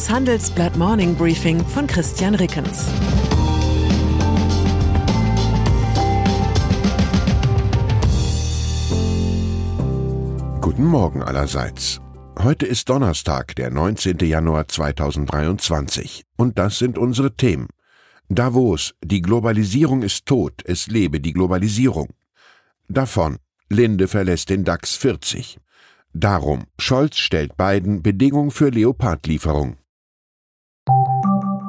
Das Handelsblatt Morning Briefing von Christian Rickens. Guten Morgen allerseits. Heute ist Donnerstag, der 19. Januar 2023. Und das sind unsere Themen. Davos, die Globalisierung ist tot, es lebe die Globalisierung. Davon, Linde verlässt den DAX 40. Darum, Scholz stellt Biden Bedingungen für Leopardlieferung.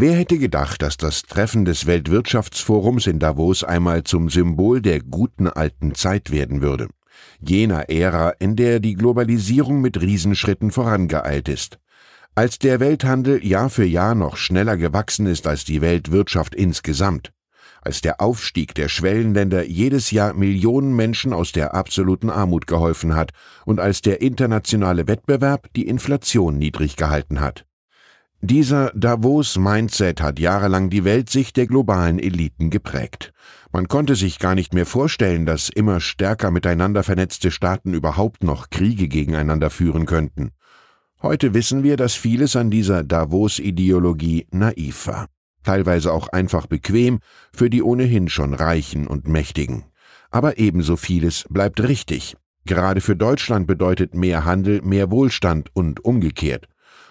Wer hätte gedacht, dass das Treffen des Weltwirtschaftsforums in Davos einmal zum Symbol der guten alten Zeit werden würde? Jener Ära, in der die Globalisierung mit Riesenschritten vorangeeilt ist. Als der Welthandel Jahr für Jahr noch schneller gewachsen ist als die Weltwirtschaft insgesamt als der Aufstieg der Schwellenländer jedes Jahr Millionen Menschen aus der absoluten Armut geholfen hat und als der internationale Wettbewerb die Inflation niedrig gehalten hat. Dieser Davos-Mindset hat jahrelang die Weltsicht der globalen Eliten geprägt. Man konnte sich gar nicht mehr vorstellen, dass immer stärker miteinander vernetzte Staaten überhaupt noch Kriege gegeneinander führen könnten. Heute wissen wir, dass vieles an dieser Davos-Ideologie naiv war teilweise auch einfach bequem für die ohnehin schon Reichen und Mächtigen. Aber ebenso vieles bleibt richtig. Gerade für Deutschland bedeutet mehr Handel mehr Wohlstand und umgekehrt.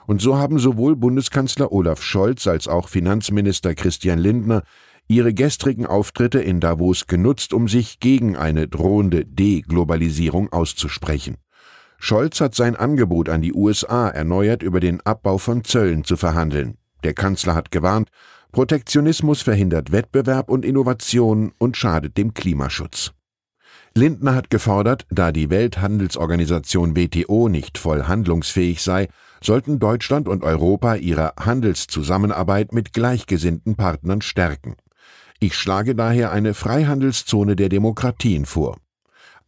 Und so haben sowohl Bundeskanzler Olaf Scholz als auch Finanzminister Christian Lindner ihre gestrigen Auftritte in Davos genutzt, um sich gegen eine drohende Deglobalisierung auszusprechen. Scholz hat sein Angebot an die USA erneuert, über den Abbau von Zöllen zu verhandeln. Der Kanzler hat gewarnt, Protektionismus verhindert Wettbewerb und Innovation und schadet dem Klimaschutz. Lindner hat gefordert, da die Welthandelsorganisation WTO nicht voll handlungsfähig sei, sollten Deutschland und Europa ihre Handelszusammenarbeit mit gleichgesinnten Partnern stärken. Ich schlage daher eine Freihandelszone der Demokratien vor.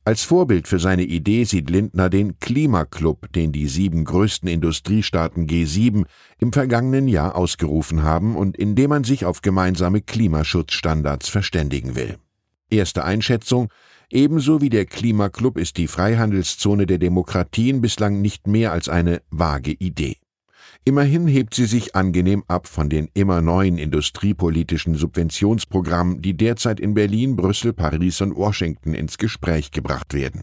Als Vorbild für seine Idee sieht Lindner den Klimaclub, den die sieben größten Industriestaaten G7 im vergangenen Jahr ausgerufen haben und in dem man sich auf gemeinsame Klimaschutzstandards verständigen will. Erste Einschätzung Ebenso wie der Klimaclub ist die Freihandelszone der Demokratien bislang nicht mehr als eine vage Idee. Immerhin hebt sie sich angenehm ab von den immer neuen industriepolitischen Subventionsprogrammen, die derzeit in Berlin, Brüssel, Paris und Washington ins Gespräch gebracht werden.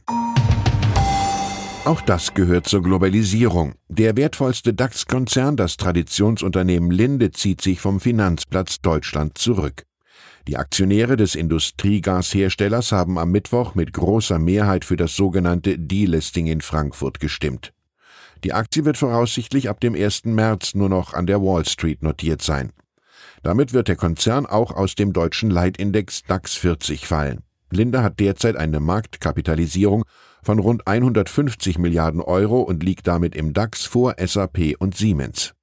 Auch das gehört zur Globalisierung. Der wertvollste DAX-Konzern, das Traditionsunternehmen Linde, zieht sich vom Finanzplatz Deutschland zurück. Die Aktionäre des Industriegasherstellers haben am Mittwoch mit großer Mehrheit für das sogenannte Delisting in Frankfurt gestimmt. Die Aktie wird voraussichtlich ab dem 1. März nur noch an der Wall Street notiert sein. Damit wird der Konzern auch aus dem deutschen Leitindex DAX 40 fallen. Linde hat derzeit eine Marktkapitalisierung von rund 150 Milliarden Euro und liegt damit im DAX vor SAP und Siemens.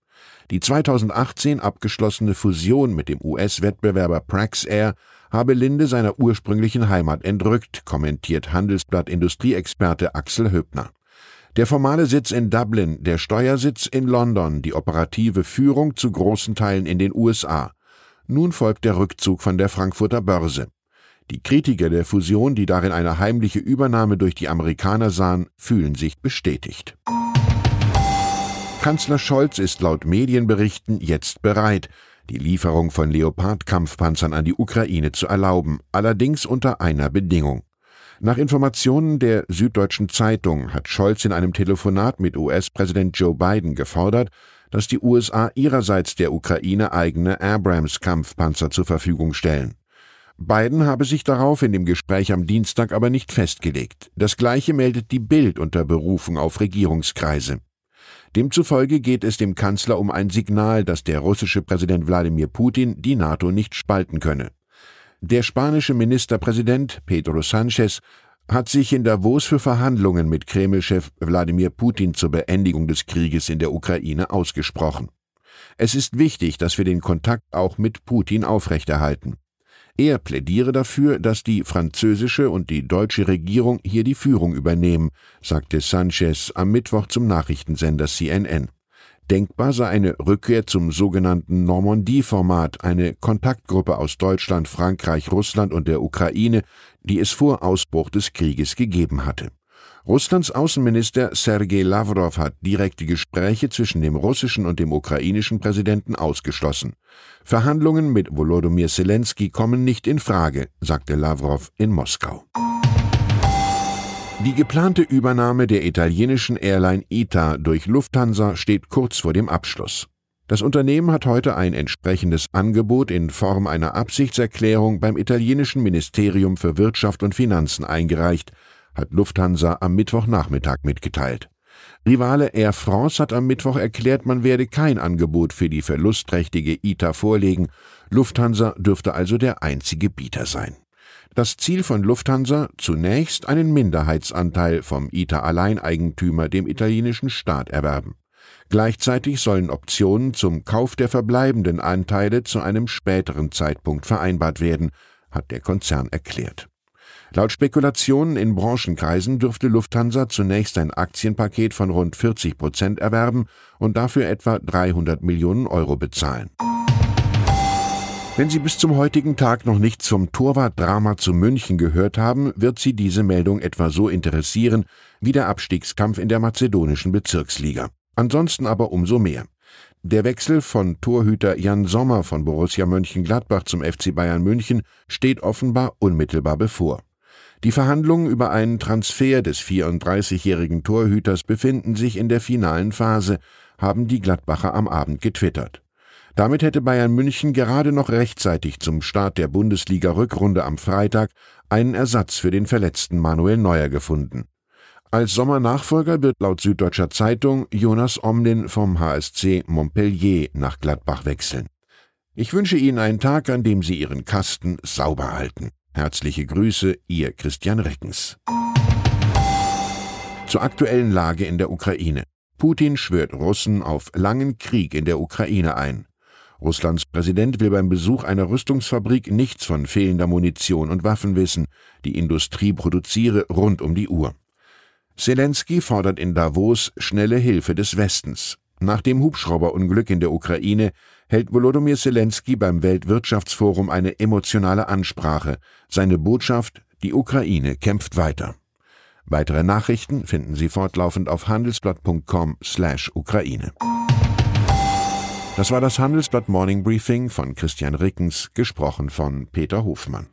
Die 2018 abgeschlossene Fusion mit dem US-Wettbewerber Praxair habe Linde seiner ursprünglichen Heimat entrückt, kommentiert Handelsblatt Industrieexperte Axel Höbner. Der formale Sitz in Dublin, der Steuersitz in London, die operative Führung zu großen Teilen in den USA. Nun folgt der Rückzug von der Frankfurter Börse. Die Kritiker der Fusion, die darin eine heimliche Übernahme durch die Amerikaner sahen, fühlen sich bestätigt. Kanzler Scholz ist laut Medienberichten jetzt bereit, die Lieferung von Leopard-Kampfpanzern an die Ukraine zu erlauben, allerdings unter einer Bedingung. Nach Informationen der Süddeutschen Zeitung hat Scholz in einem Telefonat mit US-Präsident Joe Biden gefordert, dass die USA ihrerseits der Ukraine eigene Abrams-Kampfpanzer zur Verfügung stellen. Biden habe sich darauf in dem Gespräch am Dienstag aber nicht festgelegt. Das gleiche meldet die Bild unter Berufung auf Regierungskreise. Demzufolge geht es dem Kanzler um ein Signal, dass der russische Präsident Wladimir Putin die NATO nicht spalten könne. Der spanische Ministerpräsident Pedro Sánchez hat sich in Davos für Verhandlungen mit Kreml-Chef Wladimir Putin zur Beendigung des Krieges in der Ukraine ausgesprochen. Es ist wichtig, dass wir den Kontakt auch mit Putin aufrechterhalten. Er plädiere dafür, dass die französische und die deutsche Regierung hier die Führung übernehmen, sagte Sanchez am Mittwoch zum Nachrichtensender CNN. Denkbar sei eine Rückkehr zum sogenannten Normandie-Format, eine Kontaktgruppe aus Deutschland, Frankreich, Russland und der Ukraine, die es vor Ausbruch des Krieges gegeben hatte. Russlands Außenminister Sergei Lavrov hat direkte Gespräche zwischen dem russischen und dem ukrainischen Präsidenten ausgeschlossen. Verhandlungen mit Volodymyr Zelensky kommen nicht in Frage, sagte Lavrov in Moskau. Die geplante Übernahme der italienischen Airline ITA durch Lufthansa steht kurz vor dem Abschluss. Das Unternehmen hat heute ein entsprechendes Angebot in Form einer Absichtserklärung beim italienischen Ministerium für Wirtschaft und Finanzen eingereicht, hat Lufthansa am Mittwochnachmittag mitgeteilt. Rivale Air France hat am Mittwoch erklärt, man werde kein Angebot für die verlustträchtige ITA vorlegen. Lufthansa dürfte also der einzige Bieter sein. Das Ziel von Lufthansa zunächst einen Minderheitsanteil vom ITA-Alleineigentümer, dem italienischen Staat, erwerben. Gleichzeitig sollen Optionen zum Kauf der verbleibenden Anteile zu einem späteren Zeitpunkt vereinbart werden, hat der Konzern erklärt. Laut Spekulationen in Branchenkreisen dürfte Lufthansa zunächst ein Aktienpaket von rund 40 Prozent erwerben und dafür etwa 300 Millionen Euro bezahlen. Wenn Sie bis zum heutigen Tag noch nichts vom Torwartdrama zu München gehört haben, wird Sie diese Meldung etwa so interessieren wie der Abstiegskampf in der mazedonischen Bezirksliga. Ansonsten aber umso mehr. Der Wechsel von Torhüter Jan Sommer von Borussia Mönchengladbach zum FC Bayern München steht offenbar unmittelbar bevor. Die Verhandlungen über einen Transfer des 34-jährigen Torhüters befinden sich in der finalen Phase, haben die Gladbacher am Abend getwittert. Damit hätte Bayern München gerade noch rechtzeitig zum Start der Bundesliga-Rückrunde am Freitag einen Ersatz für den verletzten Manuel Neuer gefunden. Als Sommernachfolger wird laut Süddeutscher Zeitung Jonas Omlin vom HSC Montpellier nach Gladbach wechseln. Ich wünsche Ihnen einen Tag, an dem Sie Ihren Kasten sauber halten. Herzliche Grüße, Ihr Christian Reckens. Zur aktuellen Lage in der Ukraine. Putin schwört Russen auf langen Krieg in der Ukraine ein. Russlands Präsident will beim Besuch einer Rüstungsfabrik nichts von fehlender Munition und Waffen wissen. Die Industrie produziere rund um die Uhr. Zelensky fordert in Davos schnelle Hilfe des Westens. Nach dem Hubschrauberunglück in der Ukraine hält Volodymyr Zelensky beim Weltwirtschaftsforum eine emotionale Ansprache. Seine Botschaft: Die Ukraine kämpft weiter. Weitere Nachrichten finden Sie fortlaufend auf handelsblatt.com/ukraine. Das war das Handelsblatt Morning Briefing von Christian Rickens, gesprochen von Peter Hofmann.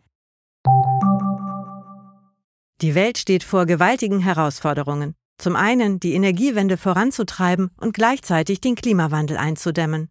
Die Welt steht vor gewaltigen Herausforderungen. Zum einen die Energiewende voranzutreiben und gleichzeitig den Klimawandel einzudämmen.